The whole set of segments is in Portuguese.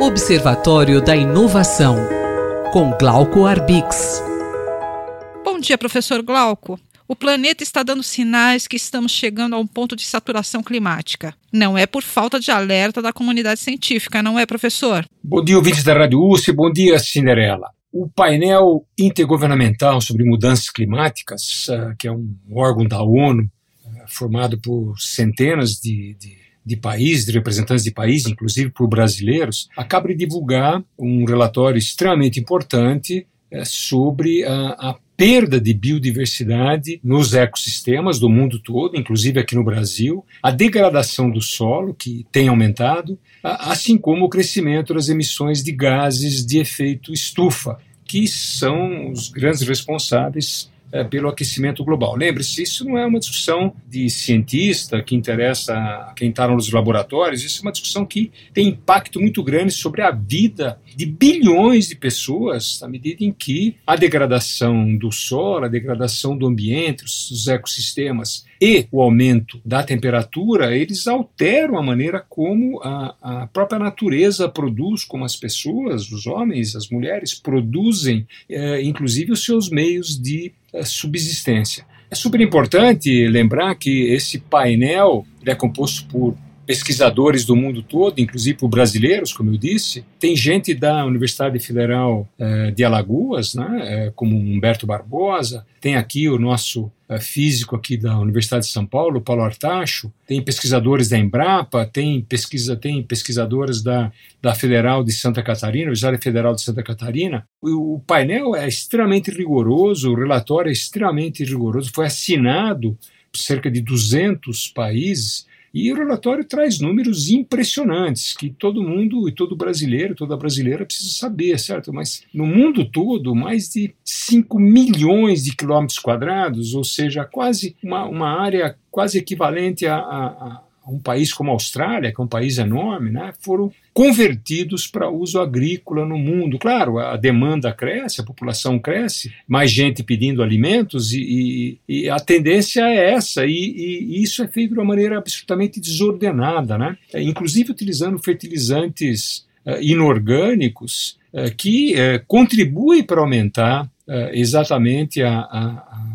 Observatório da Inovação, com Glauco Arbix. Bom dia, professor Glauco. O planeta está dando sinais que estamos chegando a um ponto de saturação climática. Não é por falta de alerta da comunidade científica, não é, professor? Bom dia, ouvintes da Rádio USP. Bom dia, Cinderela. O painel intergovernamental sobre mudanças climáticas, eh, que é um órgão da ONU, eh, formado por centenas de, de de países, de representantes de países, inclusive por brasileiros, acaba de divulgar um relatório extremamente importante é, sobre a, a perda de biodiversidade nos ecossistemas do mundo todo, inclusive aqui no Brasil, a degradação do solo, que tem aumentado, assim como o crescimento das emissões de gases de efeito estufa, que são os grandes responsáveis é, pelo aquecimento global. Lembre-se, isso não é uma discussão de cientista que interessa quem está nos laboratórios, isso é uma discussão que tem impacto muito grande sobre a vida de bilhões de pessoas, à medida em que a degradação do solo, a degradação do ambiente, os ecossistemas e o aumento da temperatura, eles alteram a maneira como a, a própria natureza produz, como as pessoas, os homens, as mulheres produzem, é, inclusive os seus meios de é, subsistência. É super importante lembrar que esse painel é composto por pesquisadores do mundo todo, inclusive brasileiros, como eu disse. Tem gente da Universidade Federal eh, de Alagoas, né, eh, como Humberto Barbosa. Tem aqui o nosso eh, físico aqui da Universidade de São Paulo, Paulo Artacho. Tem pesquisadores da Embrapa, tem pesquisa, tem pesquisadores da, da Federal de Santa Catarina, Universidade Federal de Santa Catarina. O, o painel é extremamente rigoroso, o relatório é extremamente rigoroso. Foi assinado cerca de 200 países e o relatório traz números impressionantes que todo mundo e todo brasileiro, toda brasileira precisa saber, certo? Mas no mundo todo, mais de 5 milhões de quilômetros quadrados, ou seja, quase uma, uma área quase equivalente a, a, a um país como a Austrália, que é um país enorme, né, foram convertidos para uso agrícola no mundo. Claro, a demanda cresce, a população cresce, mais gente pedindo alimentos e, e, e a tendência é essa. E, e, isso é feito de uma maneira absolutamente desordenada, né? É, inclusive utilizando fertilizantes uh, inorgânicos uh, que uh, contribuem para aumentar exatamente a, a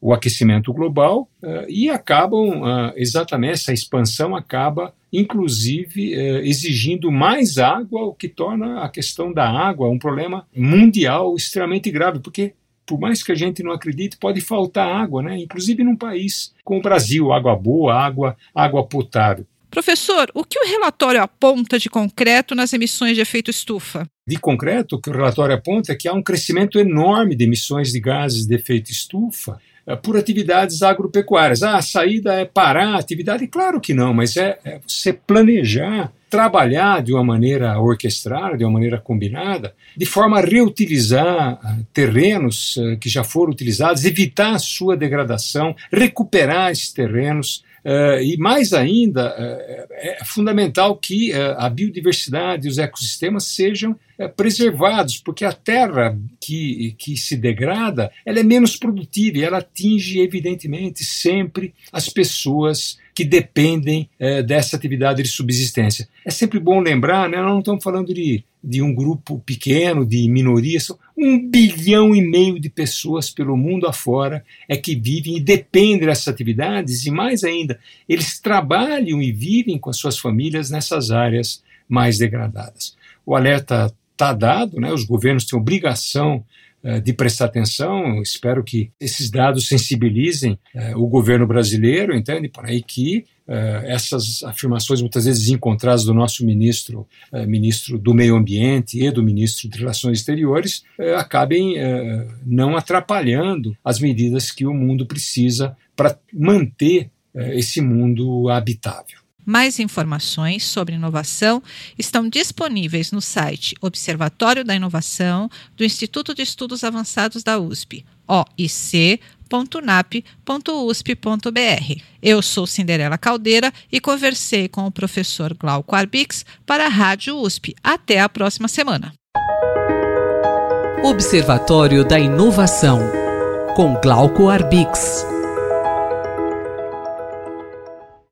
o aquecimento global uh, e acabam uh, exatamente essa expansão acaba inclusive uh, exigindo mais água, o que torna a questão da água um problema mundial extremamente grave, porque por mais que a gente não acredite, pode faltar água, né? Inclusive num país como o Brasil, água boa, água, água potável. Professor, o que o relatório aponta de concreto nas emissões de efeito estufa? De concreto, o que o relatório aponta é que há um crescimento enorme de emissões de gases de efeito estufa por atividades agropecuárias. Ah, a saída é parar a atividade? Claro que não, mas é, é você planejar, trabalhar de uma maneira orquestrada, de uma maneira combinada, de forma a reutilizar ah, terrenos eh, que já foram utilizados, evitar sua degradação, recuperar esses terrenos, Uh, e mais ainda, uh, é fundamental que a biodiversidade e os ecossistemas sejam preservados, porque a terra que, que se degrada ela é menos produtiva e ela atinge, evidentemente, sempre as pessoas que dependem é, dessa atividade de subsistência. É sempre bom lembrar, né, nós não estamos falando de, de um grupo pequeno, de minorias, são um bilhão e meio de pessoas pelo mundo afora é que vivem e dependem dessas atividades, e mais ainda, eles trabalham e vivem com as suas famílias nessas áreas mais degradadas. O alerta está dado, né, os governos têm obrigação de prestar atenção. Espero que esses dados sensibilizem eh, o governo brasileiro, entende? Para aí que eh, essas afirmações muitas vezes encontradas do nosso ministro, ministro do Meio Ambiente e do ministro de Relações Exteriores acabem não atrapalhando as medidas que o mundo precisa para manter esse mundo habitável. Mais informações sobre inovação estão disponíveis no site Observatório da Inovação do Instituto de Estudos Avançados da USP, oic.nap.usp.br. Eu sou Cinderela Caldeira e conversei com o professor Glauco Arbix para a Rádio USP. Até a próxima semana. Observatório da Inovação, com Glauco Arbix.